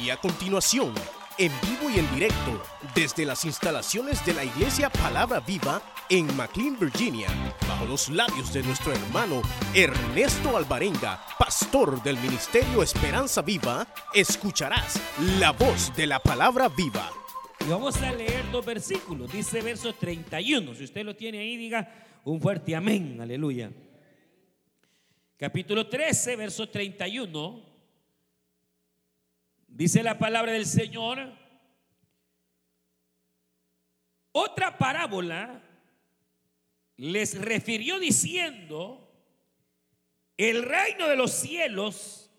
Y a continuación, en vivo y en directo, desde las instalaciones de la Iglesia Palabra Viva en McLean, Virginia, bajo los labios de nuestro hermano Ernesto Alvarenga, pastor del Ministerio Esperanza Viva, escucharás la voz de la Palabra Viva. Y vamos a leer dos versículos. Dice verso 31. Si usted lo tiene ahí, diga un fuerte amén. Aleluya. Capítulo 13, verso 31. Dice la palabra del Señor. Otra parábola les refirió diciendo, el reino de los cielos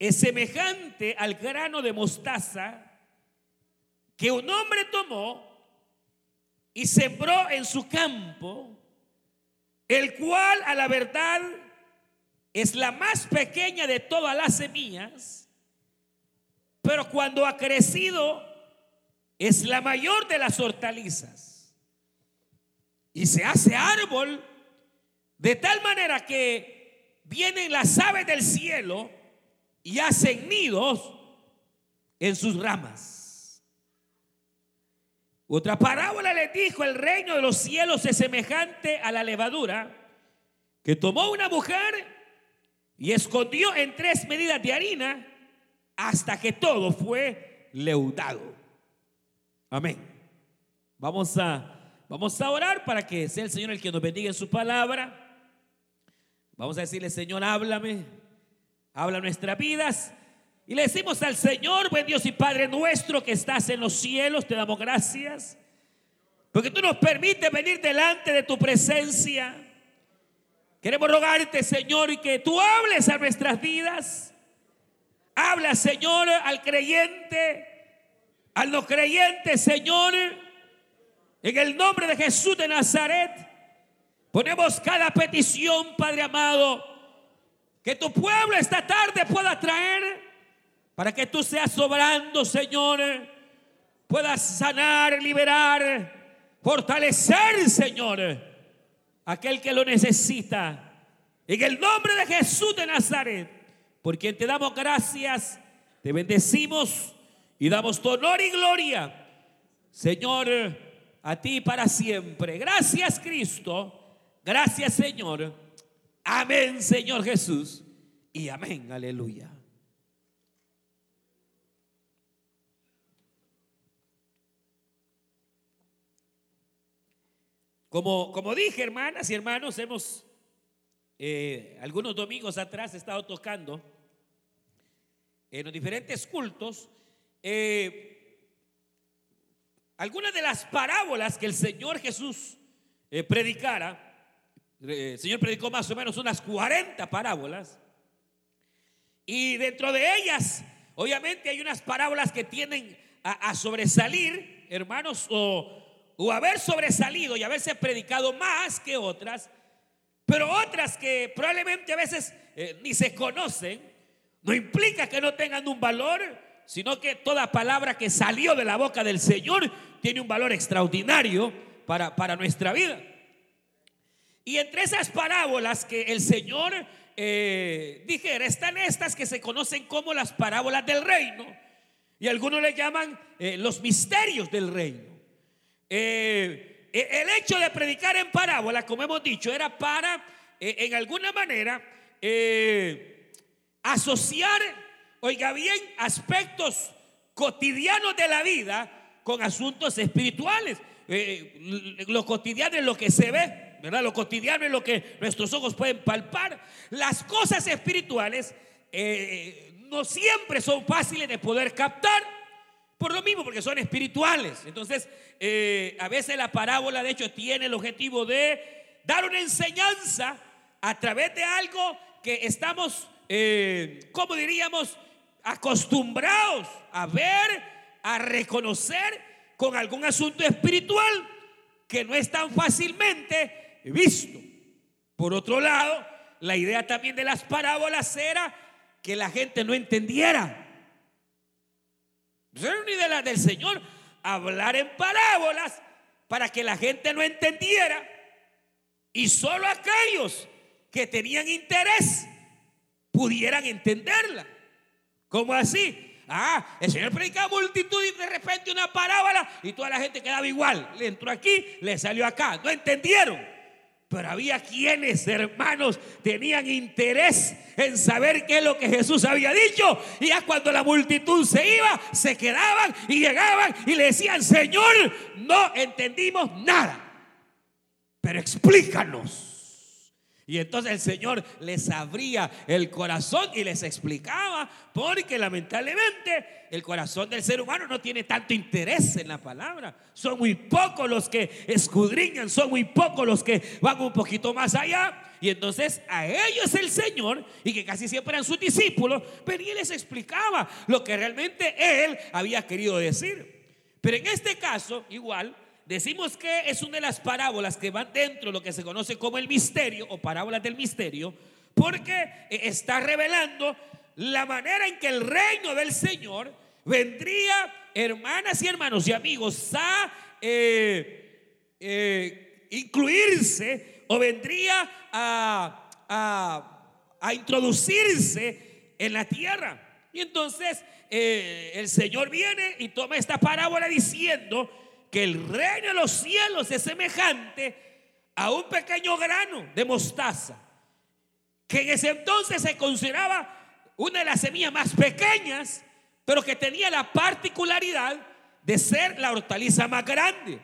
es semejante al grano de mostaza que un hombre tomó y sembró en su campo, el cual a la verdad es la más pequeña de todas las semillas, pero cuando ha crecido es la mayor de las hortalizas y se hace árbol de tal manera que vienen las aves del cielo y hacen nidos en sus ramas. Otra parábola le dijo, el reino de los cielos es semejante a la levadura que tomó una mujer y escondió en tres medidas de harina hasta que todo fue leudado. Amén. Vamos a, vamos a orar para que sea el Señor el que nos bendiga en su palabra. Vamos a decirle, Señor, háblame, habla nuestras vidas. Y le decimos al Señor, buen Dios y Padre nuestro que estás en los cielos, te damos gracias. Porque tú nos permites venir delante de tu presencia. Queremos rogarte, Señor, y que tú hables a nuestras vidas. Habla, Señor, al creyente, al no creyente, Señor. En el nombre de Jesús de Nazaret, ponemos cada petición, Padre amado, que tu pueblo esta tarde pueda traer para que tú seas sobrando, Señor, puedas sanar, liberar, fortalecer, Señor, aquel que lo necesita. En el nombre de Jesús de Nazaret, por quien te damos gracias, te bendecimos y damos tu honor y gloria, Señor, a ti para siempre. Gracias, Cristo. Gracias, Señor. Amén, Señor Jesús. Y amén, aleluya. Como, como dije, hermanas y hermanos, hemos eh, algunos domingos atrás estado tocando en los diferentes cultos eh, algunas de las parábolas que el Señor Jesús eh, predicara. El Señor predicó más o menos unas 40 parábolas. Y dentro de ellas, obviamente hay unas parábolas que tienden a, a sobresalir, hermanos, o, o haber sobresalido y haberse predicado más que otras, pero otras que probablemente a veces eh, ni se conocen, no implica que no tengan un valor, sino que toda palabra que salió de la boca del Señor tiene un valor extraordinario para, para nuestra vida. Y entre esas parábolas que el Señor eh, dijera, están estas que se conocen como las parábolas del reino, y algunos le llaman eh, los misterios del reino. Eh, el hecho de predicar en parábola, como hemos dicho, era para, eh, en alguna manera, asociar, oiga bien, aspectos cotidianos de la vida con asuntos espirituales. lo cotidiano es lo que se ve, ¿verdad? Lo cotidiano es lo que nuestros ojos pueden palpar. Las cosas espirituales no siempre son fáciles de poder captar. Por lo mismo, porque son espirituales. Entonces, eh, a veces la parábola, de hecho, tiene el objetivo de dar una enseñanza a través de algo que estamos, eh, como diríamos, acostumbrados a ver, a reconocer con algún asunto espiritual que no es tan fácilmente visto. Por otro lado, la idea también de las parábolas era que la gente no entendiera era una idea del Señor, hablar en parábolas para que la gente no entendiera y solo aquellos que tenían interés pudieran entenderla. ¿Cómo así? Ah, el Señor predicaba multitud y de repente una parábola y toda la gente quedaba igual. Le entró aquí, le salió acá. No entendieron. Pero había quienes, hermanos, tenían interés en saber qué es lo que Jesús había dicho. Y ya cuando la multitud se iba, se quedaban y llegaban y le decían, Señor, no entendimos nada. Pero explícanos. Y entonces el Señor les abría el corazón y les explicaba, porque lamentablemente el corazón del ser humano no tiene tanto interés en la palabra. Son muy pocos los que escudriñan, son muy pocos los que van un poquito más allá. Y entonces a ellos el Señor, y que casi siempre eran sus discípulos, venía y les explicaba lo que realmente Él había querido decir. Pero en este caso, igual, Decimos que es una de las parábolas que van dentro de lo que se conoce como el misterio o parábolas del misterio, porque eh, está revelando la manera en que el reino del Señor vendría, hermanas y hermanos y amigos, a eh, eh, incluirse o vendría a, a, introducirse en la tierra. Y entonces el Señor viene y toma esta parábola diciendo, que el reino de los cielos es semejante a un pequeño grano de mostaza, que en ese entonces se consideraba una de las semillas más pequeñas, pero que tenía la particularidad de ser la hortaliza más grande.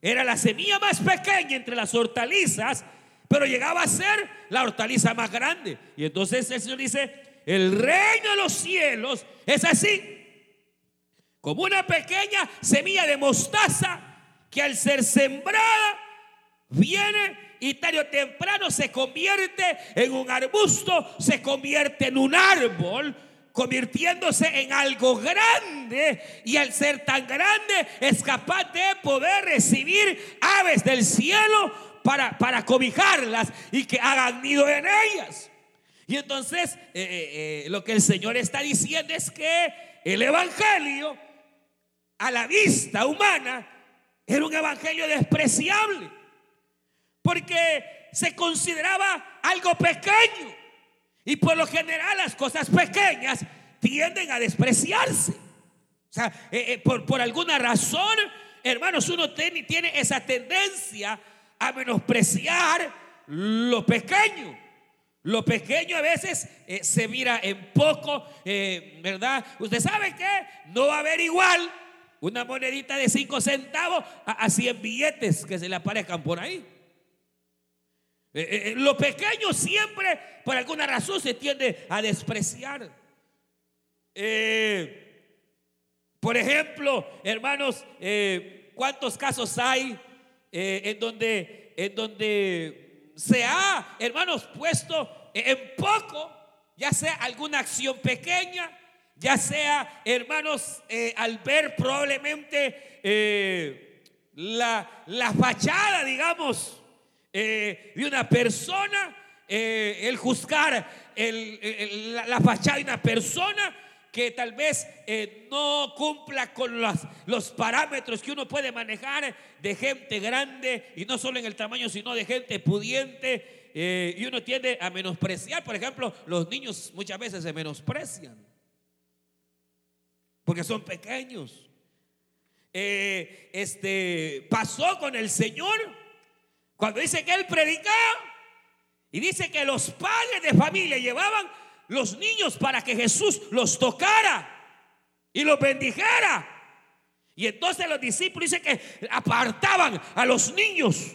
Era la semilla más pequeña entre las hortalizas, pero llegaba a ser la hortaliza más grande. Y entonces el Señor dice, el reino de los cielos es así como una pequeña semilla de mostaza que al ser sembrada viene y tarde o temprano se convierte en un arbusto, se convierte en un árbol, convirtiéndose en algo grande y al ser tan grande es capaz de poder recibir aves del cielo para, para cobijarlas y que hagan nido en ellas. Y entonces eh, eh, eh, lo que el Señor está diciendo es que el Evangelio a la vista humana era un evangelio despreciable, porque se consideraba algo pequeño y por lo general las cosas pequeñas tienden a despreciarse. O sea, eh, eh, por, por, alguna razón, hermanos, uno tiene, tiene esa tendencia a menospreciar lo pequeño. Lo pequeño a veces eh, se mira en poco, ¿verdad? Usted sabe que no va a haber igual una monedita de 5 centavos a, 100 billetes que se le aparezcan por ahí. Eh, eh, eh, lo pequeño siempre, por alguna razón, se tiende a despreciar. por ejemplo, hermanos, ¿cuántos casos hay en, donde, en donde se ha, hermanos, puesto en poco, ya sea alguna acción pequeña, ya sea, hermanos, eh, al ver probablemente eh, la, fachada, digamos, eh, de una persona, el juzgar la, fachada de una persona que tal vez no cumpla con los, los parámetros que uno puede manejar de gente grande, y no solo en el tamaño, sino de gente pudiente, y uno tiende a menospreciar, por ejemplo, los niños muchas veces se menosprecian porque son pequeños. Eh, este pasó con el Señor cuando dice que él predicaba y dice que los padres de familia llevaban los niños para que Jesús los tocara y los bendijera. Y entonces los discípulos dicen que apartaban a los niños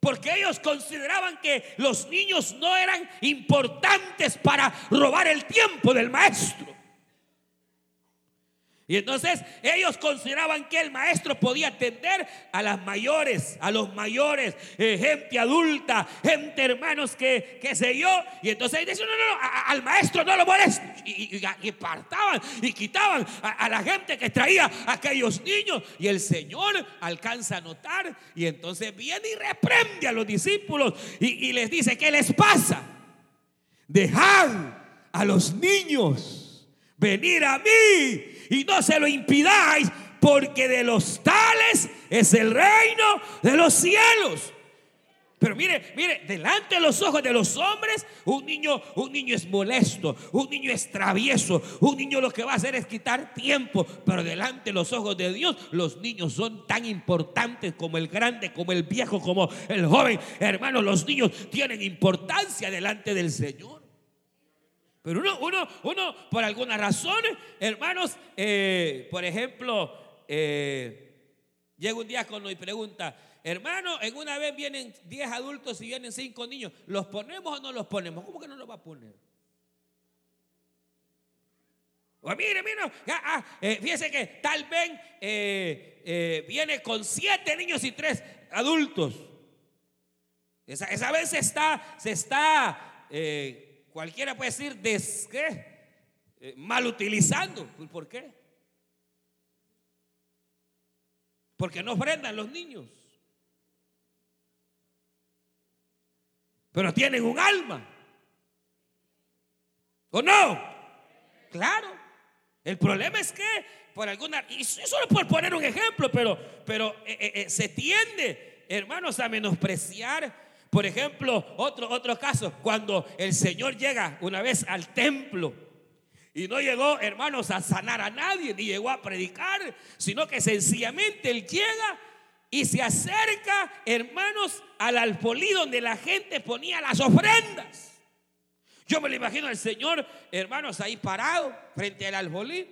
porque ellos consideraban que los niños no eran importantes para robar el tiempo del maestro. Y entonces ellos consideraban que el maestro podía atender a las mayores, a los mayores, eh, gente adulta, gente hermanos que, qué sé yo. Y entonces decían, no, no, no, al maestro no lo molesta. Y, y, partaban y quitaban a, la gente que traía a aquellos niños. Y el Señor alcanza a notar y entonces viene y reprende a los discípulos y, y les dice, ¿qué les pasa? Dejad a los niños venir a mí y no se lo impidáis, porque de los tales es el reino de los cielos. Pero mire, mire, delante de los ojos de los hombres, un niño, un niño es molesto, un niño es travieso, un niño lo que va a hacer es quitar tiempo, pero delante de los ojos de Dios, los niños son tan importantes como el grande, como el viejo, como el joven. Hermanos, los niños tienen importancia delante del Señor. Pero uno, uno, uno, por alguna razón, hermanos, eh, por ejemplo, eh, llega un día con y pregunta, Hermano, en una vez vienen 10 adultos y vienen 5 niños. ¿Los ponemos o no los ponemos? ¿Cómo que no los va a poner? O mire, mire, ah, fíjese que tal vez viene con 7 niños y 3 adultos. Esa, esa vez se está, se está cualquiera puede decir, des, ¿qué? mal utilizando. ¿Por qué? Porque no ofrendan los niños. pero tienen un alma. ¿O no? Claro. El problema es que por alguna, y solo por poner un ejemplo, pero, pero eh, eh, eh, se tiende, hermanos, a menospreciar. Por ejemplo, otro, otro caso, cuando el Señor llega una vez al templo y no llegó, hermanos, a sanar a nadie, ni llegó a predicar, sino que sencillamente Él llega y se acerca, hermanos, al alfolí donde la gente ponía las ofrendas. Yo me lo imagino al Señor, hermanos, ahí parado frente al alfolí.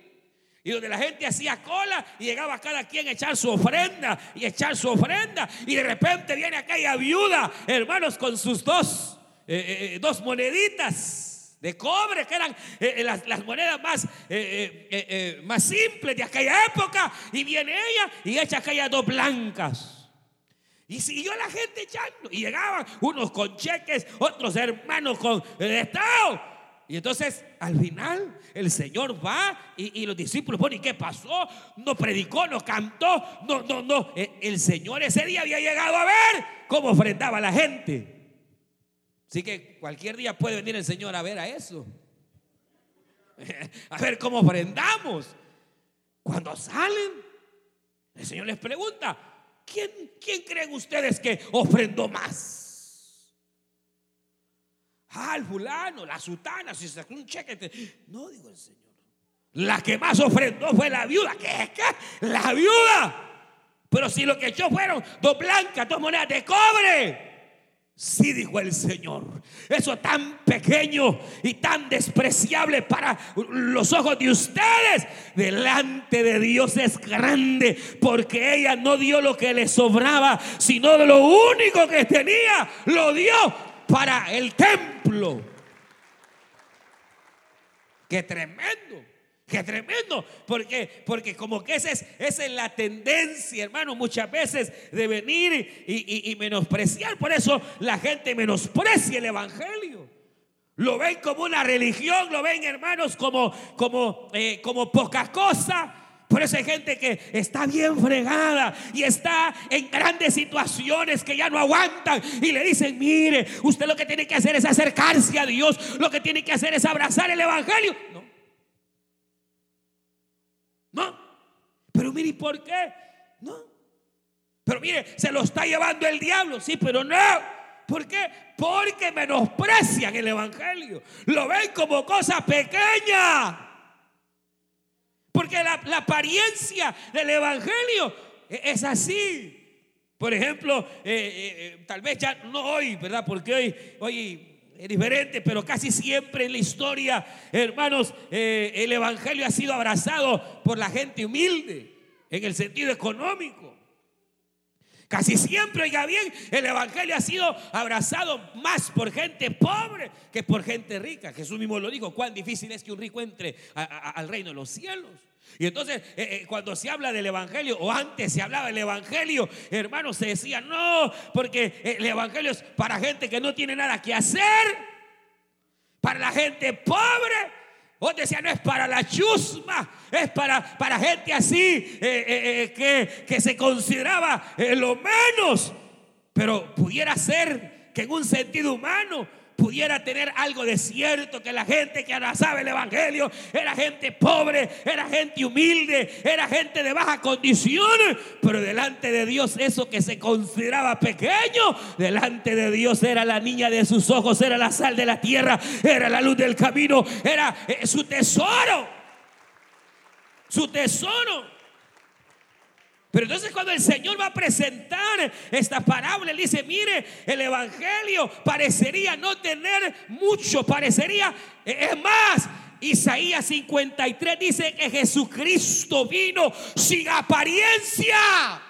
Y donde la gente hacía cola y llegaba cada quien a echar su ofrenda y echar su ofrenda. Y de repente viene aquella viuda, hermanos, con sus dos, eh, eh, eh, dos moneditas de cobre, que eran eh, las, monedas más, más simples de aquella época. Y viene ella y echa aquellas dos blancas. Y siguió la gente echando. Y llegaban unos con cheques, otros hermanos con Estado. Y entonces al final el Señor va y, los discípulos ponen, ¿qué pasó? No predicó, no cantó, no, no, no. El Señor ese día había llegado a ver cómo ofrendaba la gente. Así que cualquier día puede venir el Señor a ver a eso. A ver cómo ofrendamos. Cuando salen, el Señor les pregunta, ¿quién, quién creen ustedes que ofrendó más? Ah, el fulano, la sutana, si sacó un cheque. No, digo el Señor. La que más ofrendó fue la viuda. ¿Qué? ¿Qué? La viuda. Pero si lo que echó fueron dos blancas, dos monedas de cobre. Sí, dijo el Señor. Eso tan pequeño y tan despreciable para los ojos de ustedes, delante de Dios es grande, porque ella no dio lo que le sobraba, sino de lo único que tenía, lo dio para el templo. Qué tremendo. Qué tremendo, porque, porque como que esa es, es la tendencia, hermano, muchas veces de venir y, menospreciar. Por eso la gente menosprecia el Evangelio. Lo ven como una religión, lo ven, hermanos, como, como, eh, como poca cosa. Por eso hay gente que está bien fregada y está en grandes situaciones que ya no aguantan y le dicen, mire, usted lo que tiene que hacer es acercarse a Dios, lo que tiene que hacer es abrazar el Evangelio. No, no. Pero mire, ¿por qué? No. Pero mire, se lo está llevando el diablo, sí, pero no. ¿Por qué? Porque menosprecian el Evangelio. Lo ven como cosa pequeña. Porque la, apariencia del Evangelio e, es así. Por ejemplo, eh, eh, eh, tal vez ya no hoy, ¿verdad? Porque hoy, es diferente, pero casi siempre en la historia, hermanos, el Evangelio ha sido abrazado por la gente humilde, en el sentido económico. Casi siempre, oiga bien, el Evangelio ha sido abrazado más por gente pobre que por gente rica. Jesús mismo lo dijo, cuán difícil es que un rico entre al reino de los cielos. Y entonces, eh, eh, cuando se habla del Evangelio, o antes se hablaba del Evangelio, hermanos, se decía, no, porque el Evangelio es para gente que no tiene nada que hacer, para la gente pobre. O decía, no es para la chusma, es para, para gente así eh, que, que, se consideraba lo menos. Pero pudiera ser que en un sentido humano pudiera tener algo de cierto, que la gente que ahora sabe el Evangelio era gente pobre, era gente humilde, era gente de baja condición, pero delante de Dios eso que se consideraba pequeño, delante de Dios era la niña de sus ojos, era la sal de la tierra, era la luz del camino, era eh, su tesoro, su tesoro. Pero entonces cuando el Señor va a presentar esta parábola, él dice, mire, el Evangelio parecería no tener mucho, parecería, eh, es más, Isaías 53 dice que Jesucristo vino sin apariencia.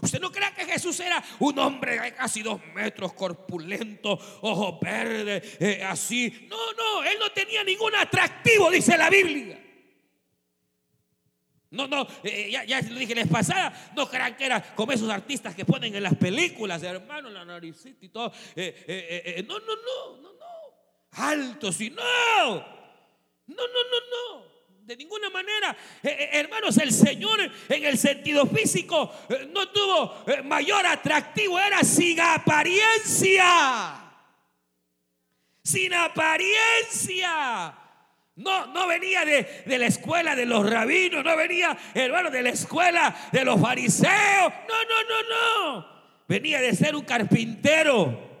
Usted no cree que Jesús era un hombre de casi dos metros, corpulento, ojos verdes, eh, así. No, no, él no tenía ningún atractivo, dice la Biblia. No, no, eh, ya, ya, lo dije la pasada, no crean que era como esos artistas que ponen en las películas, hermano, la naricita y todo. Eh, eh, no, no, no, no, no. Altos y no. No, no, no, no. De ninguna manera, hermanos, el Señor en el sentido físico no tuvo mayor atractivo, era sin apariencia. Sin apariencia. No, no venía de, la escuela de los rabinos, no venía, hermano, de la escuela de los fariseos. No, no, no, no. Venía de ser un carpintero,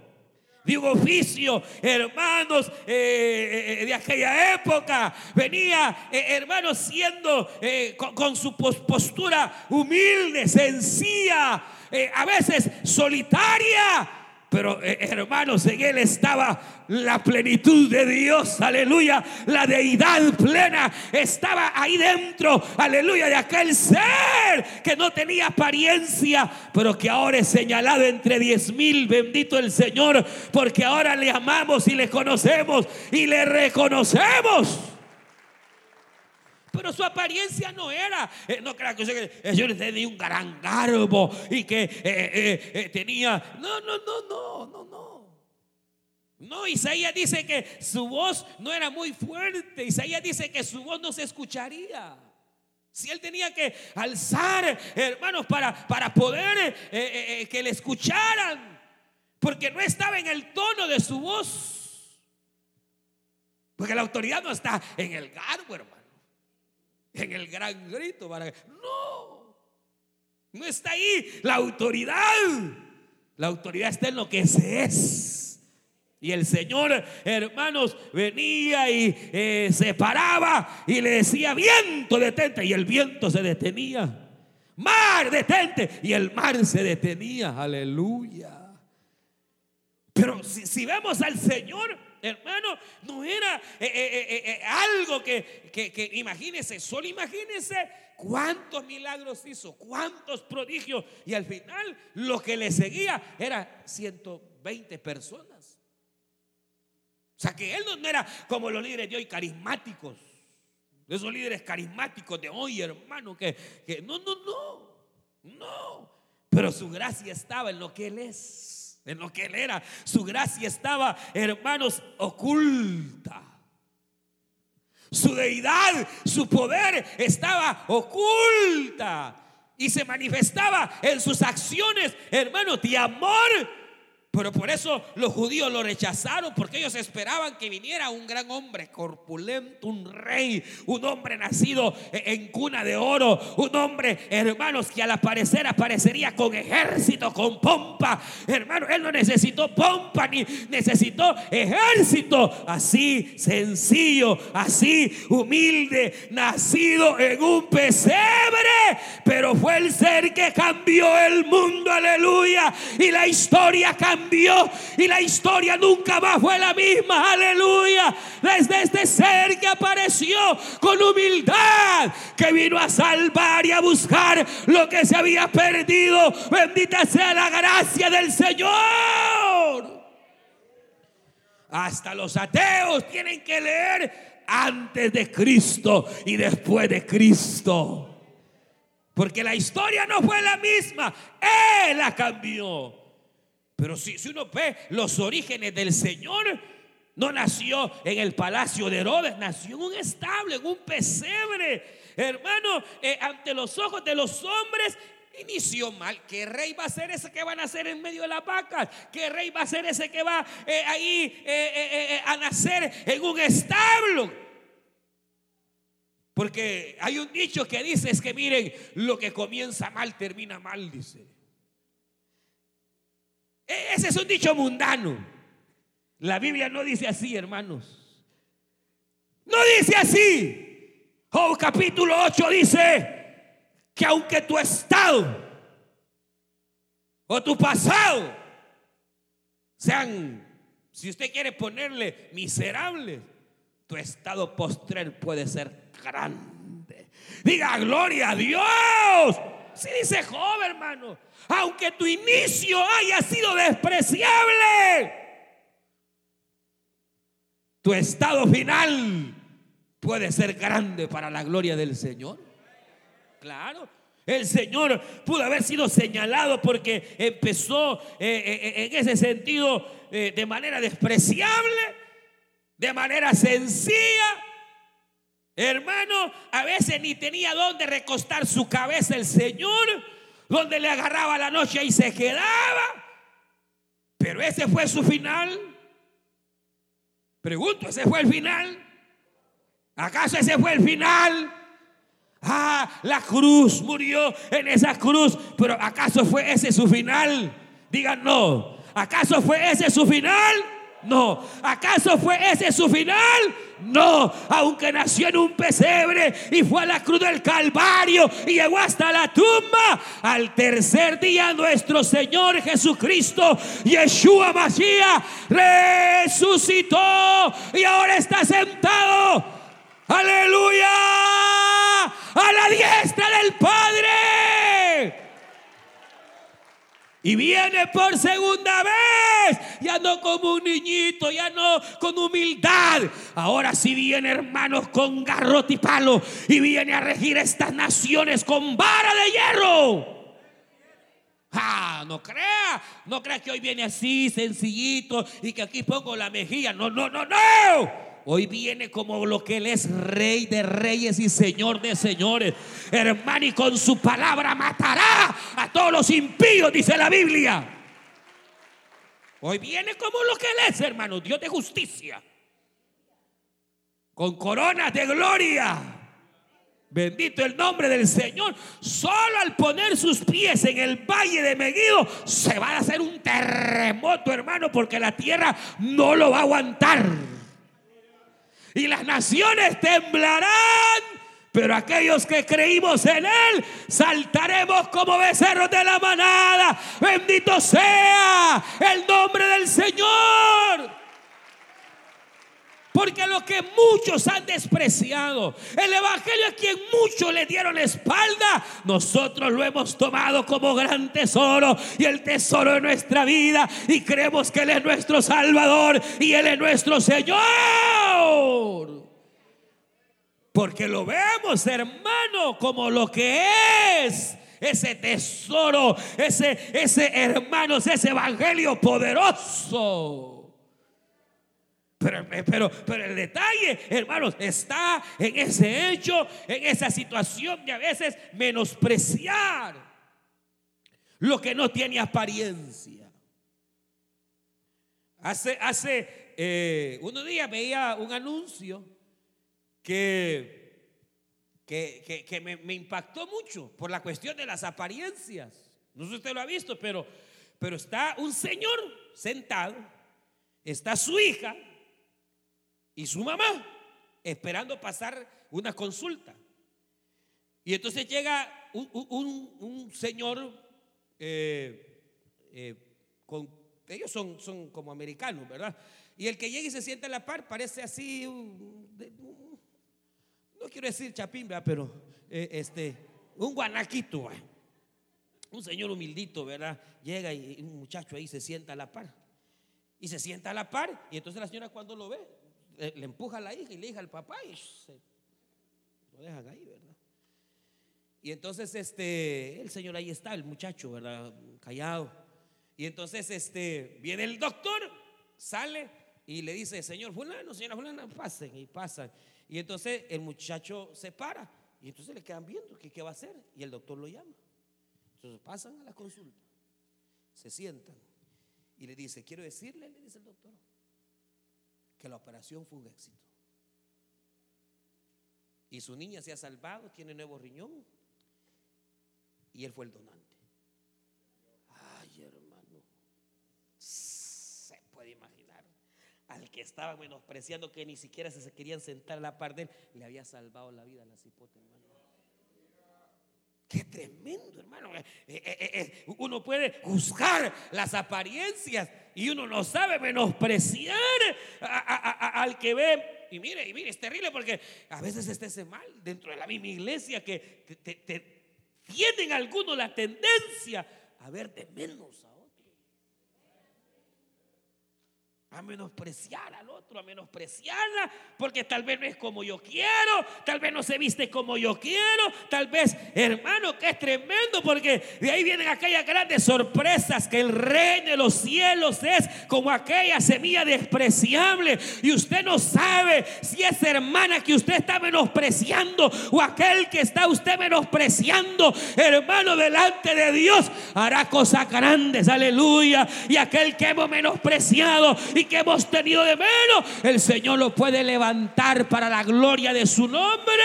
de un oficio, hermanos eh, eh, de aquella época. Venía, eh, hermanos, siendo con, su postura humilde, sencilla, a veces solitaria pero eh, hermanos, en él estaba la plenitud de Dios, aleluya. La deidad plena estaba ahí dentro, aleluya, de aquel ser que no tenía apariencia, pero que ahora es señalado entre diez mil. Bendito el Señor, porque ahora le amamos y le conocemos y le reconocemos. Pero su apariencia no era, eh, no crea que el Señor tenía un gran garbo y que eh, eh, tenía, no, no, no, no, no, no. No, Isaías dice que su voz no era muy fuerte. Isaías dice que su voz no se escucharía. Si él tenía que alzar, hermanos, para, para poder que le escucharan, porque no estaba en el tono de su voz. Porque la autoridad no está en el garbo, hermano en el gran grito. Para... No, no está ahí la autoridad. La autoridad está en lo que se es. Y el Señor, hermanos, venía y eh, se paraba y le decía, viento, detente. Y el viento se detenía. Mar, detente. Y el mar se detenía. Aleluya. Pero si, si vemos al Señor, hermano, no era eh, eh, eh, algo que, que, imagínese, solo imagínese cuántos milagros hizo, cuántos prodigios. Y al final lo que le seguía era 120 personas. O sea que él no era como los líderes de hoy carismáticos. Esos líderes carismáticos de hoy, hermano, que, que no, no, no, no. Pero su gracia estaba en lo que él es en lo que él era. Su gracia estaba, hermanos, oculta. Su deidad, su poder estaba oculta. Y se manifestaba en sus acciones, hermanos, de amor pero por eso los judíos lo rechazaron, porque ellos esperaban que viniera un gran hombre corpulento, un rey, un hombre nacido en cuna de oro, un hombre, hermanos, que al aparecer aparecería con ejército, con pompa. Hermano, él no necesitó pompa ni necesitó ejército. Así sencillo, así humilde, nacido en un pesebre, pero fue el ser que cambió el mundo, aleluya, y la historia cambió y la historia nunca más fue la misma. Aleluya. Desde este ser que apareció con humildad, que vino a salvar y a buscar lo que se había perdido. Bendita sea la gracia del Señor. Hasta los ateos tienen que leer antes de Cristo y después de Cristo. Porque la historia no fue la misma. Él la cambió. Pero si, si uno ve los orígenes del Señor, no nació en el palacio de Herodes, nació en un establo, en un pesebre. Hermano, eh, ante los ojos de los hombres inició mal. ¿Qué rey va a ser ese que van a nacer en medio de las vacas? ¿Qué rey va a ser ese que va eh, ahí eh, a nacer en un establo? Porque hay un dicho que dice es que miren, lo que comienza mal termina mal, dice. E, ese es un dicho mundano. La Biblia no dice así, hermanos. No dice así. Job capítulo 8 dice que aunque tu estado o tu pasado sean, si usted quiere ponerle miserables, tu estado postrer puede ser grande. Diga gloria a Dios. Si dice Job, hermano, aunque tu inicio haya sido despreciable, tu estado final puede ser grande para la gloria del Señor. Claro. El Señor pudo haber sido señalado porque empezó eh, eh, eh, en ese sentido de manera despreciable, de manera sencilla. Hermano, a veces ni tenía dónde recostar su cabeza el Señor, donde le agarraba la noche y se quedaba. Pero ese fue su final. Pregunto, ¿ese fue el final? ¿Acaso ese fue el final? Ah, la cruz murió en esa cruz, pero ¿acaso fue ese su final? Digan no. ¿Acaso fue ese su final? No. ¿Acaso fue ese su final? No. Aunque nació en un pesebre y fue a la cruz del Calvario y llegó hasta la tumba, al tercer día nuestro Señor Jesucristo, Yeshua Mashiach, resucitó y ahora está sentado. Aleluya. A la diestra del Padre y viene por segunda vez, ya no como un niñito, ya no con humildad. Ahora sí viene, hermanos, con garrote y palo y viene a regir estas naciones con vara de hierro. Ah, no crea, no crea que hoy viene así, sencillito, y que aquí pongo la mejilla. No, no, no, no. Hoy viene como lo que Él es rey de reyes y señor de señores. Hermano, y con su palabra matará a todos los impíos, dice la Biblia. Hoy viene como lo que Él es, hermano, Dios de justicia. Con coronas de gloria. Bendito el nombre del Señor. Solo al poner sus pies en el valle de Meguido se va a hacer un terremoto, hermano, porque la tierra no lo va a aguantar y las naciones temblarán. Pero aquellos que creímos en Él, saltaremos como becerros de la manada. Bendito sea el nombre del Señor. Porque lo que muchos han despreciado, el Evangelio a quien muchos le dieron espalda, nosotros lo hemos tomado como gran tesoro y el tesoro de nuestra vida y creemos que Él es nuestro Salvador y Él es nuestro Señor. Porque lo vemos, hermano, como lo que es ese tesoro, ese, ese hermanos, ese evangelio poderoso. Eh, pero, pero, el detalle, hermanos, está en ese hecho, en esa situación de a veces menospreciar lo que no tiene apariencia. Hace, hace eh, unos días veía un anuncio que, que, me, me, impactó mucho por la cuestión de las apariencias. No sé si usted lo ha visto, pero, pero está un señor sentado, está su hija y su mamá esperando pasar una consulta. Y entonces llega un, señor eh, eh, ellos son, son como americanos, ¿verdad? Y el que llega y se sienta en la par parece así, no quiero decir chapín, ¿verdad? Pero eh, este, un guanaquito, un señor humildito, ¿verdad? Llega y un muchacho ahí se sienta a la par. Y se sienta a la par. Y entonces la señora cuando lo ve, le empuja a la hija y le hija al papá y se lo dejan ahí, ¿verdad? Y entonces este, el señor ahí está, el muchacho, ¿verdad? Callado. Y entonces este, viene el doctor, sale y le dice, señor fulano, señora fulana, pasen y pasan. Y entonces el muchacho se para y entonces le quedan viendo que qué va a hacer y el doctor lo llama. Entonces pasan a la consulta, se sientan y le dice, quiero decirle, le dice el doctor, que la operación fue un éxito. Y su niña se ha salvado, tiene nuevo riñón y él fue el donante. Ay, hermano, se puede imaginar. Al que estaba menospreciando, que ni siquiera se querían sentar a la par de él, le había salvado la vida a la cipote, hermano. Qué tremendo, hermano. Eh, eh, eh, uno puede juzgar las apariencias y uno no sabe menospreciar al que ve. Y mire, y mire, es terrible porque a veces esté mal dentro de la misma iglesia que te, tienen algunos la tendencia a ver de menos a menospreciar al otro, a menospreciarla, porque tal vez no es como yo quiero, tal vez no se viste como yo quiero, tal vez, hermano, que es tremendo, porque de ahí vienen aquellas grandes sorpresas, que el reino de los cielos es como aquella semilla despreciable, y usted no sabe si esa hermana que usted está menospreciando, o aquel que está usted menospreciando, hermano, delante de Dios, hará cosas grandes, aleluya, y aquel que hemos menospreciado, y que hemos tenido de menos, el Señor lo puede levantar para la gloria de su nombre.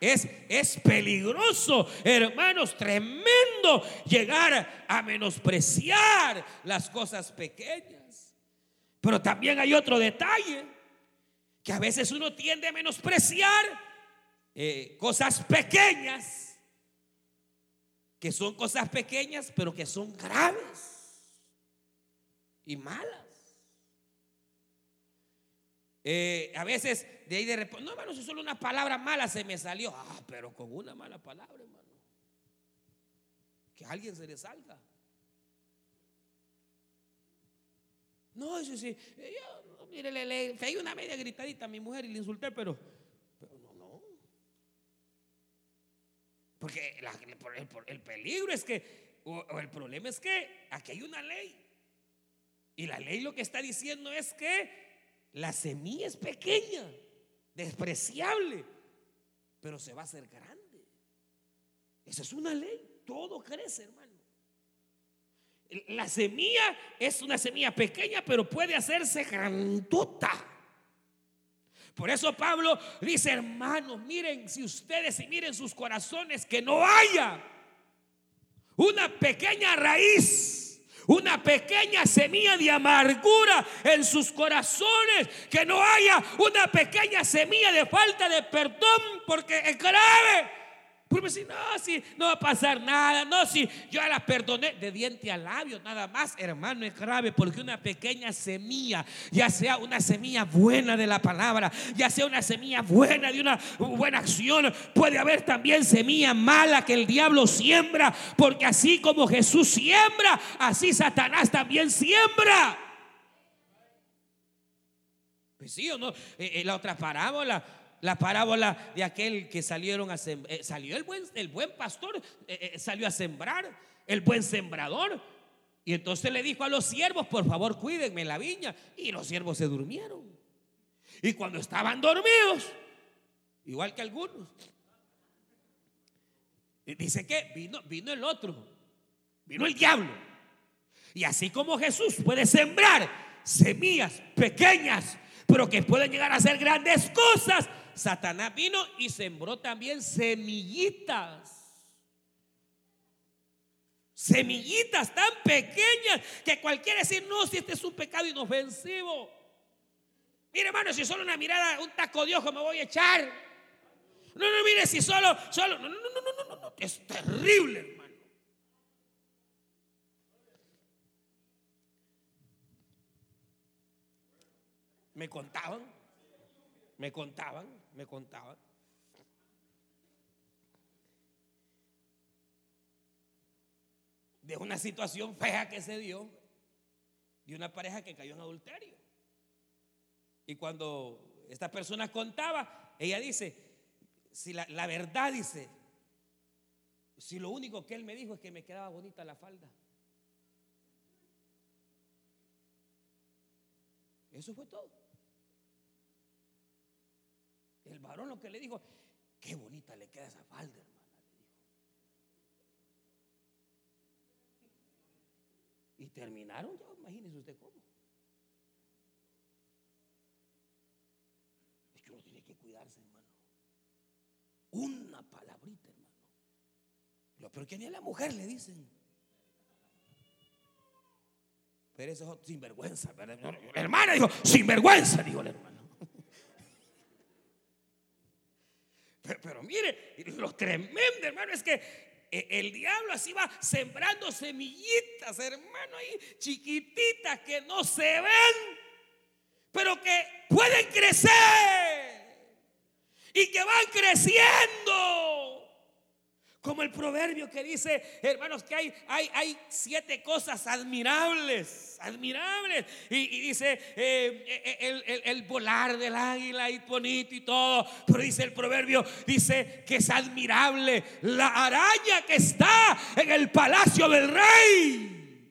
Es, es, peligroso, hermanos, tremendo llegar a menospreciar las cosas pequeñas. Pero también hay otro detalle, que a veces uno tiende a menospreciar eh, cosas pequeñas, que son cosas pequeñas, pero que son graves y malas. Eh, a veces de ahí de repente, no hermano, si solo una palabra mala se me salió. Ah, pero con una mala palabra, hermano. Que alguien se le salga. No, eso sí. Eh, yo, mire, le, le una media gritadita a mi mujer y le insulté, pero, pero no, no. Porque el, peligro es que, o el problema es que aquí hay una ley y la ley lo que está diciendo es que la semilla es pequeña, despreciable, pero se va a hacer grande. Esa es una ley, todo crece, hermano. La semilla es una semilla pequeña, pero puede hacerse grandota. Por eso Pablo dice, hermanos, miren si ustedes y miren sus corazones que no haya una pequeña raíz una pequeña semilla de amargura en sus corazones, que no haya una pequeña semilla de falta de perdón, porque es grave porque si no, si no va a pasar nada, no, si yo la perdoné de diente a labio, nada más, hermano, es grave porque una pequeña semilla, ya sea una semilla buena de la palabra, ya sea una semilla buena de una buena acción, puede haber también semilla mala que el diablo siembra, porque así como Jesús siembra, así Satanás también siembra. Pues sí o no, eh, eh, la otra parábola la parábola de aquel que salieron a sembrar, eh, salió el buen, el buen pastor, eh, eh, salió a sembrar, el buen sembrador. Y entonces le dijo a los siervos, por favor cuídenme la viña. Y los siervos se durmieron. Y cuando estaban dormidos, igual que algunos, dice que vino, vino el otro, vino el diablo. Y así como Jesús puede sembrar semillas pequeñas, pero que pueden llegar a ser grandes cosas, Satanás vino y sembró también semillitas. Semillitas tan pequeñas que cualquiera decir, no, si este es un pecado inofensivo. Mire, hermano, si solo una mirada, un taco de ojo me voy a echar. No, no, mire, si solo, solo, no, no, no, no, no, no, no, es terrible, hermano. Me contaban, me contaban me contaba. De una situación fea que se dio, de una pareja que cayó en adulterio. Y cuando esta persona contaba, ella dice, si la, la verdad dice, si lo único que él me dijo es que me quedaba bonita la falda. Eso fue todo. El varón lo que le dijo, qué bonita le queda esa falda, hermana, le dijo. Y terminaron ya, imagínese usted cómo. Es que uno tiene que cuidarse, hermano. Una palabrita, hermano. Lo peor que ni a la mujer le dicen. Pero eso es sinvergüenza. ¿verdad? Hermana dijo, sinvergüenza, dijo la hermana. Pero, mire, lo tremendo, hermano, es que eh, el diablo así va sembrando semillitas, hermano, ahí chiquititas que no se ven, pero que pueden crecer y que van creciendo. Como el proverbio que dice, hermanos, que hay, hay, hay siete cosas admirables, admirables. Y, dice eh, eh, el, el- el volar del águila y bonito y todo. Pero dice el proverbio, dice que es admirable la araña que está en el palacio del rey.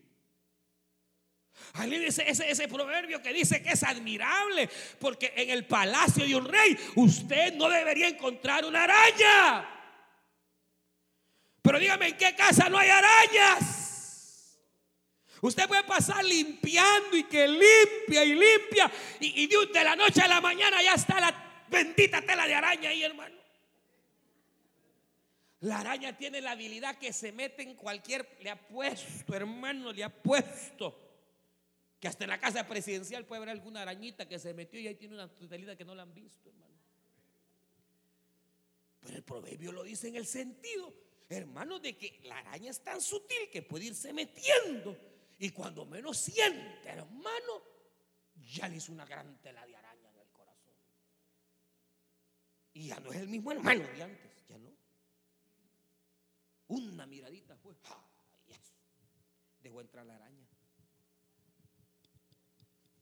Ahí dice ese, ese proverbio que dice que es admirable, porque en el palacio de un rey usted no debería encontrar una araña. Pero dígame, ¿en qué casa no hay arañas? Usted puede pasar limpiando y que limpia y limpia, y, y de, la noche a la mañana ya está la bendita tela de araña ahí, hermano. La araña tiene la habilidad que se mete en cualquier, le ha puesto, hermano, le ha puesto. Que hasta en la casa presidencial puede haber alguna arañita que se metió y ahí tiene una tutelita que no la han visto, hermano. Pero el proverbio lo dice en el sentido, hermano, de que la araña es tan sutil que puede irse metiendo. Y cuando menos siente, hermano, ya le hizo una gran tela de araña en el corazón. Y ya no es el mismo hermano de antes, ya no. Una miradita fue, ¡ay, eso! dejó entrar la araña.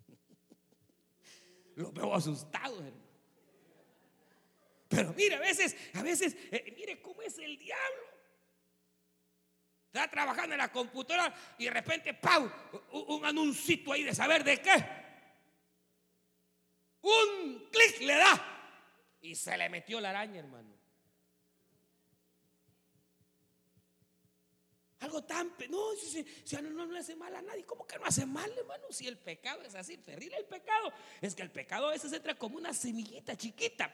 Los veo asustados, hermano. Pero mire, a veces, a veces, eh, mire cómo es el diablo. Está trabajando en la computadora y de repente, ¡pau! Un, un anuncito ahí de saber de qué. Un clic le da y se le metió la araña, hermano. Algo tan... No, no, no le hace mal a nadie. ¿Cómo que no hace mal, hermano? Si el pecado es así, terrible el pecado. Es que el pecado a veces entra como una semillita chiquita.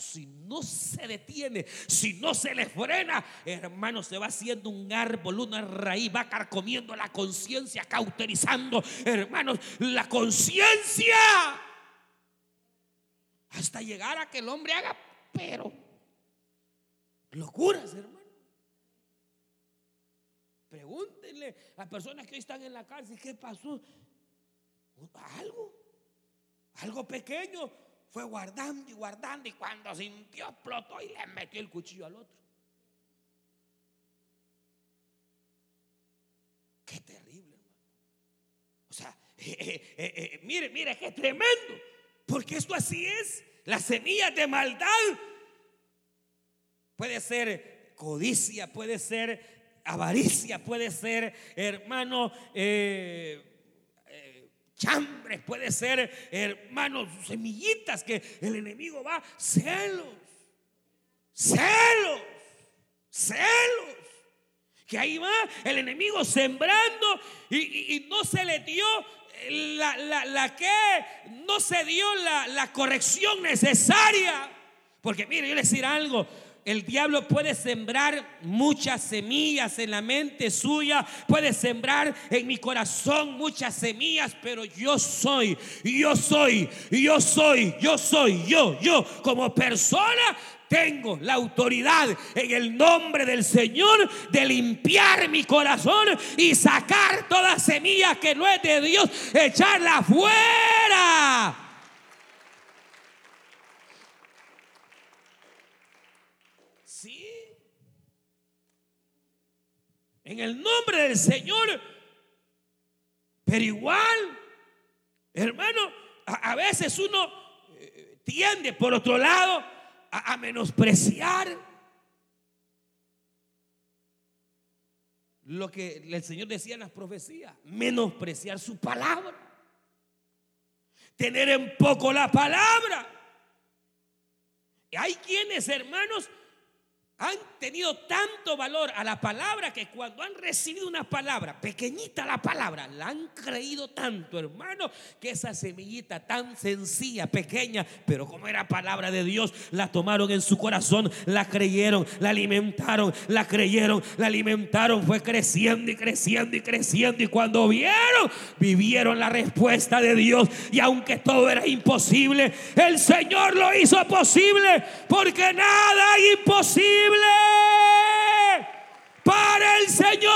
Si no se detiene, si no se le frena, hermano, se va haciendo un árbol, una raíz, va carcomiendo la conciencia, cauterizando, hermanos, la conciencia. Hasta llegar a que el hombre haga, pero locuras, hermano. Pregúntenle a personas que hoy están en la cárcel, ¿qué pasó? Algo, algo pequeño. Fue guardando y guardando y cuando sintió explotó y le metió el cuchillo al otro. Qué terrible, hermano. O sea, eh, eh, eh, mire, mire, qué tremendo. Porque esto así es. Las semillas de maldad puede ser codicia, puede ser avaricia, puede ser, hermano, chambres, puede ser, hermanos, semillitas que el enemigo va, celos, celos, celos. Que ahí va el enemigo sembrando y, y- no se le dio la, la- la que, no se dio la, la corrección necesaria. Porque mire, yo les decir algo. El diablo puede sembrar muchas semillas en la mente suya, puede sembrar en mi corazón muchas semillas, pero yo soy, yo soy, yo soy, yo soy, yo, yo como persona tengo la autoridad en el nombre del Señor de limpiar mi corazón y sacar toda semilla que no es de Dios, echarla fuera. Sí. En el nombre del Señor. Pero igual, hermano, a, veces uno eh, tiende por otro lado a, menospreciar lo que el Señor decía en las profecías, menospreciar su palabra, tener en poco la palabra. Hay quienes, hermanos, han tenido tanto valor a la palabra que cuando han recibido una palabra, pequeñita la palabra, la han creído tanto, hermano, que esa semillita tan sencilla, pequeña, pero como era palabra de Dios, la tomaron en su corazón, la creyeron, la alimentaron, la creyeron, la alimentaron, fue creciendo y creciendo y creciendo y cuando vieron, vivieron la respuesta de Dios y aunque todo era imposible, el Señor lo hizo posible porque nada es imposible para el Señor.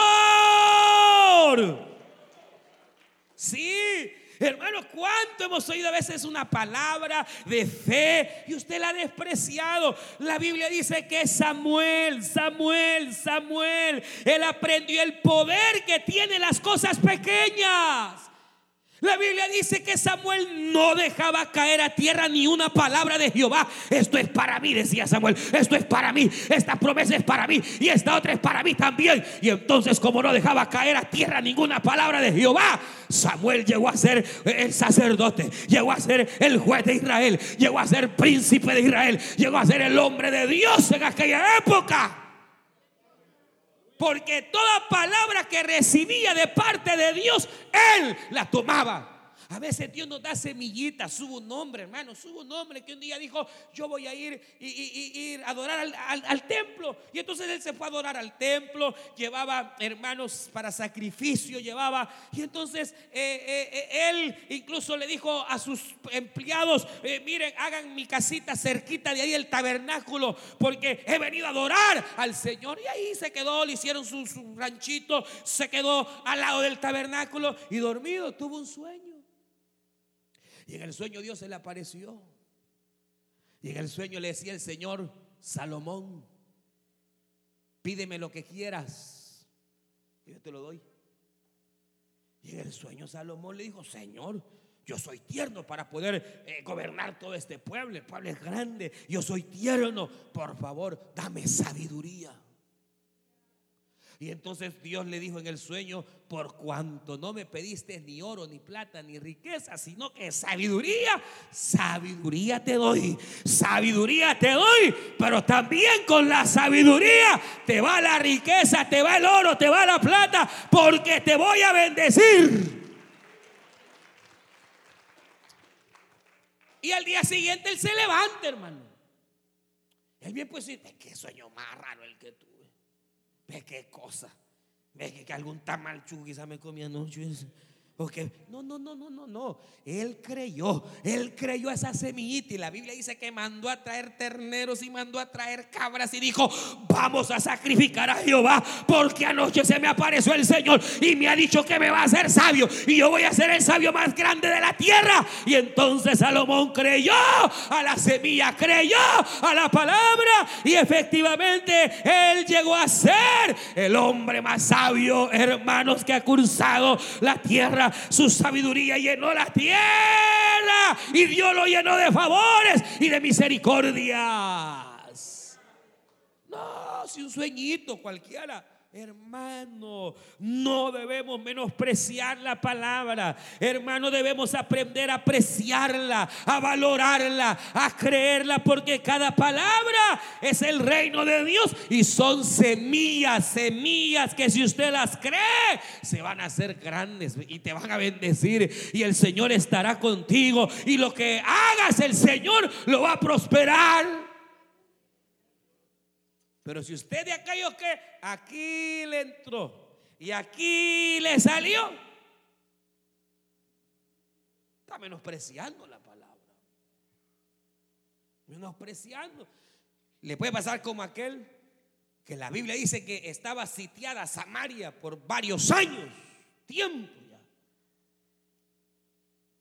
Sí, hermanos, ¿cuánto hemos oído a veces una palabra de fe y usted la ha despreciado? La Biblia dice que Samuel, Samuel, Samuel, él aprendió el poder que tiene las cosas pequeñas. La Biblia dice que Samuel no dejaba caer a tierra ni una palabra de Jehová. Esto es para mí, decía Samuel. Esto es para mí. Esta promesa es para mí. Y esta otra es para mí también. Y entonces como no dejaba caer a tierra ninguna palabra de Jehová, Samuel llegó a ser el sacerdote. Llegó a ser el juez de Israel. Llegó a ser príncipe de Israel. Llegó a ser el hombre de Dios en aquella época. Porque toda palabra que recibía de parte de Dios, él la tomaba. A veces Dios nos da semillitas, subo un nombre, hermano, subo un nombre que un día dijo, yo voy a ir y, a adorar al, templo. Y entonces él se fue a adorar al templo, llevaba hermanos para sacrificio, llevaba. Y entonces eh, eh, eh, él incluso le dijo a sus empleados, miren, hagan mi casita cerquita de ahí el tabernáculo, porque he venido a adorar al Señor. Y ahí se quedó, le hicieron su, su ranchito, se quedó al lado del tabernáculo y dormido, tuvo un sueño. Y en el sueño Dios se le apareció. Y en el sueño le decía el Señor, Salomón, pídeme lo que quieras. Y yo te lo doy. Y en el sueño Salomón le dijo, Señor, yo soy tierno para poder eh, gobernar todo este pueblo. El pueblo es grande. Yo soy tierno. Por favor, dame sabiduría. Y entonces Dios le dijo en el sueño, por cuanto no me pediste ni oro, ni plata, ni riqueza, sino que sabiduría, sabiduría te doy, sabiduría te doy, pero también con la sabiduría te va la riqueza, te va el oro, te va la plata, porque te voy a bendecir. Y al día siguiente él se levanta, hermano. Él bien pues dice, qué sueño más raro el que tú. Ve qué cosa. Ve que algún tamal quizá me comía anoche. Porque no, no, no, no, no, no. Él creyó, él creyó esa semillita y la Biblia dice que mandó a traer terneros y mandó a traer cabras y dijo, vamos a sacrificar a Jehová porque anoche se me apareció el Señor y me ha dicho que me va a hacer sabio y yo voy a ser el sabio más grande de la tierra. Y entonces Salomón creyó a la semilla, creyó a la palabra y efectivamente él llegó a ser el hombre más sabio, hermanos, que ha cruzado la tierra su sabiduría llenó la tierra y Dios lo llenó de favores y de misericordias. No, si un sueñito cualquiera. Hermano, no debemos menospreciar la palabra. Hermano, debemos aprender a apreciarla, a valorarla, a creerla, porque cada palabra es el reino de Dios y son semillas, semillas que si usted las cree, se van a hacer grandes y te van a bendecir y el Señor estará contigo y lo que hagas el Señor lo va a prosperar. Pero si usted de aquellos que aquí le entró y aquí le salió, está menospreciando la palabra. Menospreciando. Le puede pasar como aquel que la Biblia dice que estaba sitiada Samaria por varios años, tiempo ya.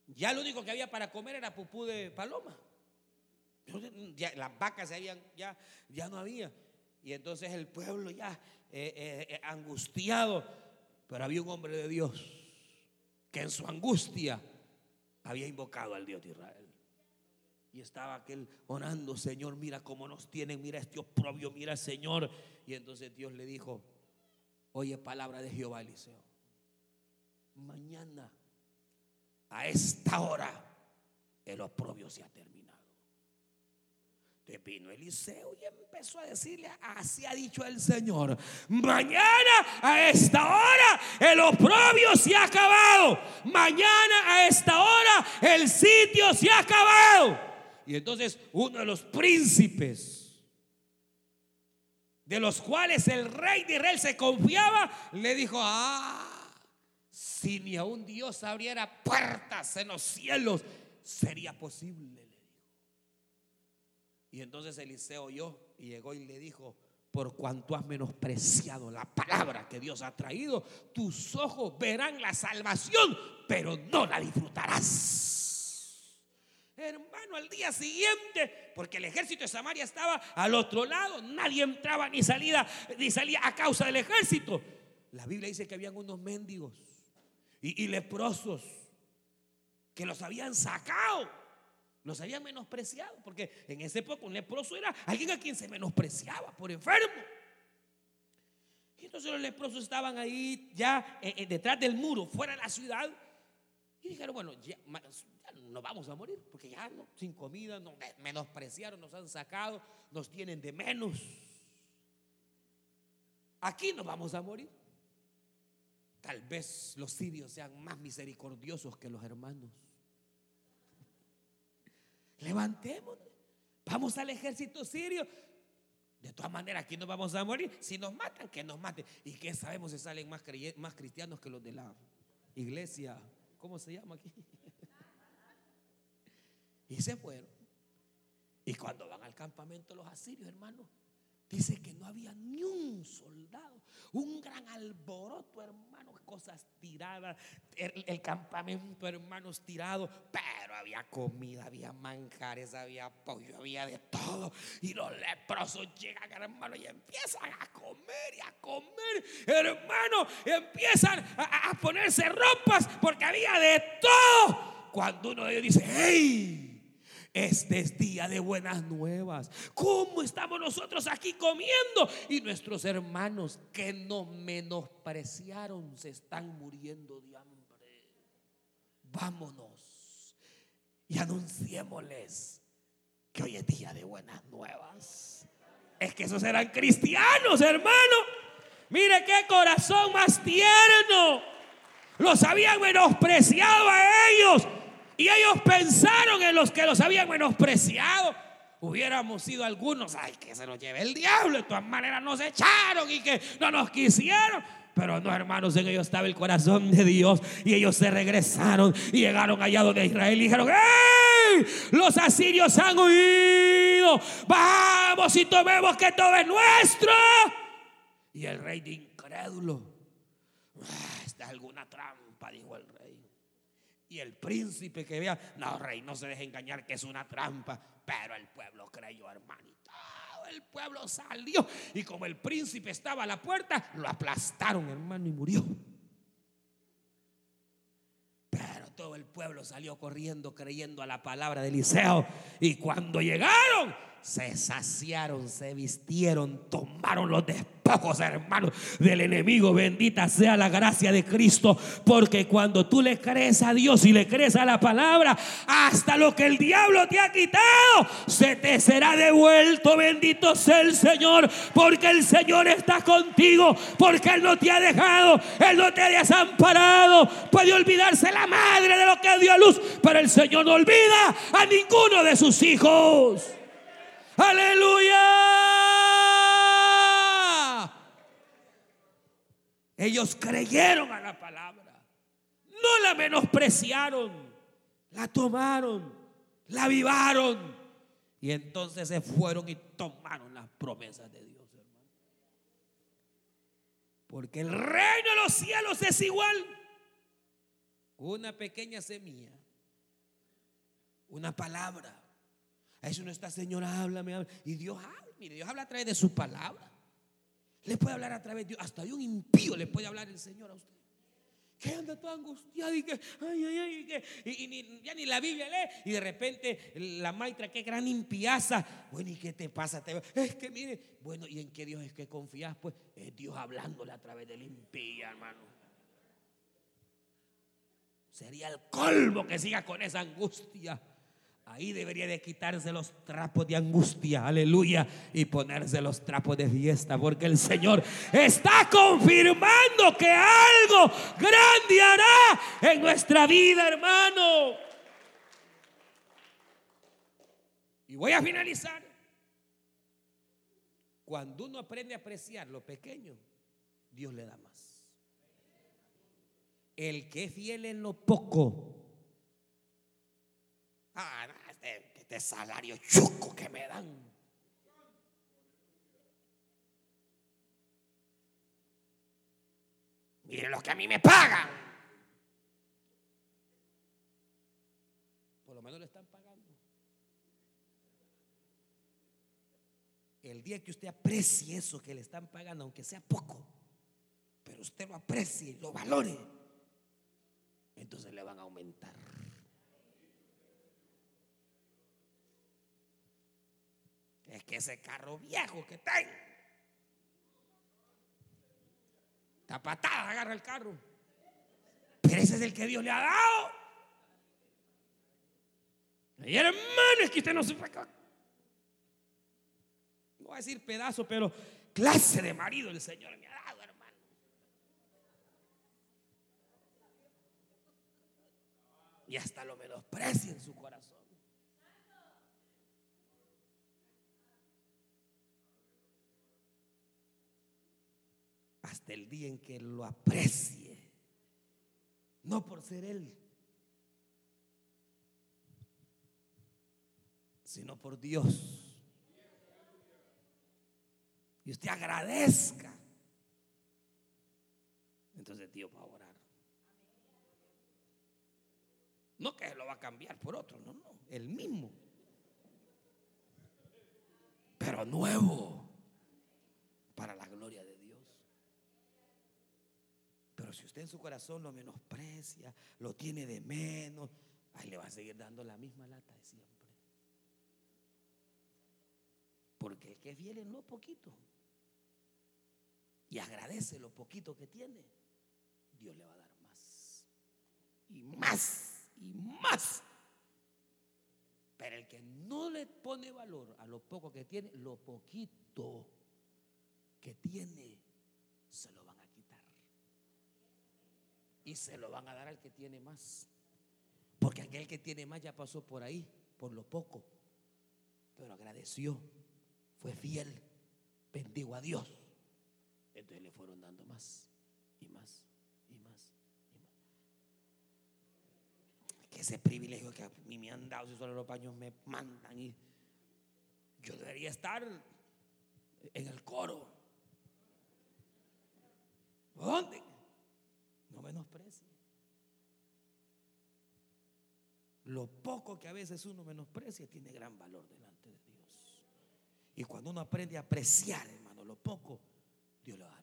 Ya lo único que había para comer era pupú de paloma. las vacas habían, ya, ya no había. Y entonces el pueblo ya eh, eh, eh, angustiado, pero había un hombre de Dios que en su angustia había invocado al Dios de Israel. Y estaba aquel orando, Señor, mira cómo nos tienen, mira este oprobio, mira Señor. Y entonces Dios le dijo, oye palabra de Jehová Eliseo, mañana a esta hora el oprobio se ha terminado. De vino Eliseo y empezó a decirle, así ha dicho el Señor, mañana a esta hora el oprobio se ha acabado, mañana a esta hora el sitio se ha acabado. Y entonces uno de los príncipes, de los cuales el rey de Israel se confiaba, le dijo, ah, si ni a un Dios abriera puertas en los cielos, sería posible. Y entonces Eliseo oyó y llegó y le dijo, por cuanto has menospreciado la palabra que Dios ha traído, tus ojos verán la salvación, pero no la disfrutarás. Hermano, al día siguiente, porque el ejército de Samaria estaba al otro lado, nadie entraba ni salía, ni salía a causa del ejército. La Biblia dice que habían unos mendigos y, y leprosos que los habían sacado los habían menospreciado, porque en ese época un leproso era alguien a quien se menospreciaba por enfermo. Y entonces los leprosos estaban ahí ya eh, eh, detrás del muro, fuera de la ciudad. Y dijeron, bueno, ya, nos vamos a morir, porque ya no, sin comida, nos menospreciaron, nos han sacado, nos tienen de menos. Aquí nos vamos a morir. Tal vez los sirios sean más misericordiosos que los hermanos. Levantémonos. Vamos al ejército sirio. De todas maneras, aquí nos vamos a morir. Si nos matan, que nos maten. ¿Y qué sabemos si salen más, más cristianos que los de la iglesia? ¿Cómo se llama aquí? y se fueron. Y cuando van al campamento los asirios, hermanos, Dice que no había ni un soldado. Un gran alboroto, hermanos, cosas tiradas. El, campamento, hermanos, tirado. Había comida, había manjares, había pollo, había de todo. Y los leprosos llegan, hermano, y empiezan a comer y a comer. Hermano, empiezan a, a ponerse ropas porque había de todo. Cuando uno de ellos dice, ¡hey! Este es día de buenas nuevas. ¿Cómo estamos nosotros aquí comiendo? Y nuestros hermanos que nos menospreciaron se están muriendo de hambre. Vámonos y anunciémosles que hoy es día de buenas nuevas. Es que esos eran cristianos, hermano. Mire qué corazón más tierno. Los habían menospreciado a ellos y ellos pensaron en los que los habían menospreciado. Hubiéramos sido algunos, ay, que se nos lleve el diablo. De todas maneras nos echaron y que no nos quisieron. Pero no, hermanos, en ellos estaba el corazón de Dios. Y ellos se regresaron y llegaron allá donde Israel y dijeron, ¡Ey! Los asirios han huido. Vamos y tomemos que todo es nuestro. Y el rey de incrédulo, ah, esta es alguna trampa, dijo el rey. Y el príncipe que vea, no, rey, no se deje engañar que es una trampa. Pero el pueblo creyó, hermanito. El pueblo salió. Y como el príncipe estaba a la puerta, lo aplastaron, hermano, y murió. Pero todo el pueblo salió corriendo creyendo a la palabra de Eliseo. Y cuando llegaron, se saciaron, se vistieron, tomaron los despojos, hermanos, del enemigo. Bendita sea la gracia de Cristo, porque cuando tú le crees a Dios y le crees a la palabra, hasta lo que el diablo te ha quitado, se te será devuelto. Bendito sea el Señor, porque el Señor está contigo, porque Él no te ha dejado, Él no te ha desamparado. Puede olvidarse la madre de lo que dio a luz, pero el Señor no olvida a ninguno de sus hijos. Aleluya. Ellos creyeron a la palabra. No la menospreciaron. La tomaron. La vivaron. Y entonces se fueron y tomaron las promesas de Dios, hermano. Porque el reino de los cielos es igual. Una pequeña semilla. Una palabra eso no está, Señora, háblame, habla. Y Dios habla, mire, Dios habla a través de su palabra. Le puede hablar a través de Dios. Hasta de un impío le puede hablar el Señor a usted. Que anda todo angustiado y que, ay, ay, ay, y, ya ni la Biblia lee. Y de repente la maitra, qué gran impiaza. Bueno, ¿y qué te pasa? es que mire, bueno, ¿y en qué Dios es que confías? Pues es Dios hablándole a través del impía, hermano. Sería el colmo que siga con esa angustia. Ahí debería de quitarse los trapos de angustia, aleluya, y ponerse los trapos de fiesta, porque el Señor está confirmando que algo grande hará en nuestra vida, hermano. Y voy a finalizar. Cuando uno aprende a apreciar lo pequeño, Dios le da más. El que es fiel en lo poco. Ah, este, este salario chuco que me dan. Miren lo que a mí me pagan. Por lo menos le están pagando. El día que usted aprecie eso que le están pagando, aunque sea poco, pero usted lo aprecie y lo valore, entonces le van a aumentar. Es que ese carro viejo que tengo, está patada, agarra el carro. Pero ese es el que Dios le ha dado. Y hermano, es que usted no se no voy a decir pedazo, pero clase de marido el Señor me ha dado, hermano. Y hasta lo menosprecia en su corazón. Hasta el día en que lo aprecie. No por ser Él, sino por Dios y usted agradezca, entonces Dios va a orar. No que lo va a cambiar por otro, no, no, el mismo. Pero nuevo para la gloria de Dios. Si usted en su corazón lo menosprecia, lo tiene de menos, ahí le va a seguir dando la misma lata de siempre. Porque el que es fiel en lo poquito, y agradece lo poquito que tiene, Dios le va a dar más. Y más, y más. Pero el que no le pone valor a lo poco que tiene, lo poquito que tiene, se lo. Y se lo van a dar al que tiene más. Porque aquel que tiene más ya pasó por ahí, por lo poco. Pero agradeció, fue fiel, bendigo a Dios. Entonces le fueron dando más y más y más. Que ese privilegio que a mí me han dado, si solo los baños me mandan y yo debería estar en el coro. ¿Dónde? No menosprecie. Lo poco que a veces uno menosprecia tiene gran valor delante de Dios. Y cuando uno aprende a apreciar, hermano, lo poco, Dios lo más.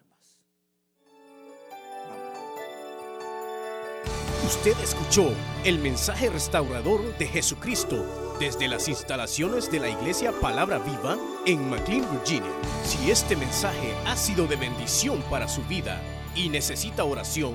Usted escuchó el mensaje restaurador de Jesucristo desde las instalaciones de la iglesia Palabra Viva en McLean, Virginia. Si este mensaje ha sido de bendición para su vida y necesita oración,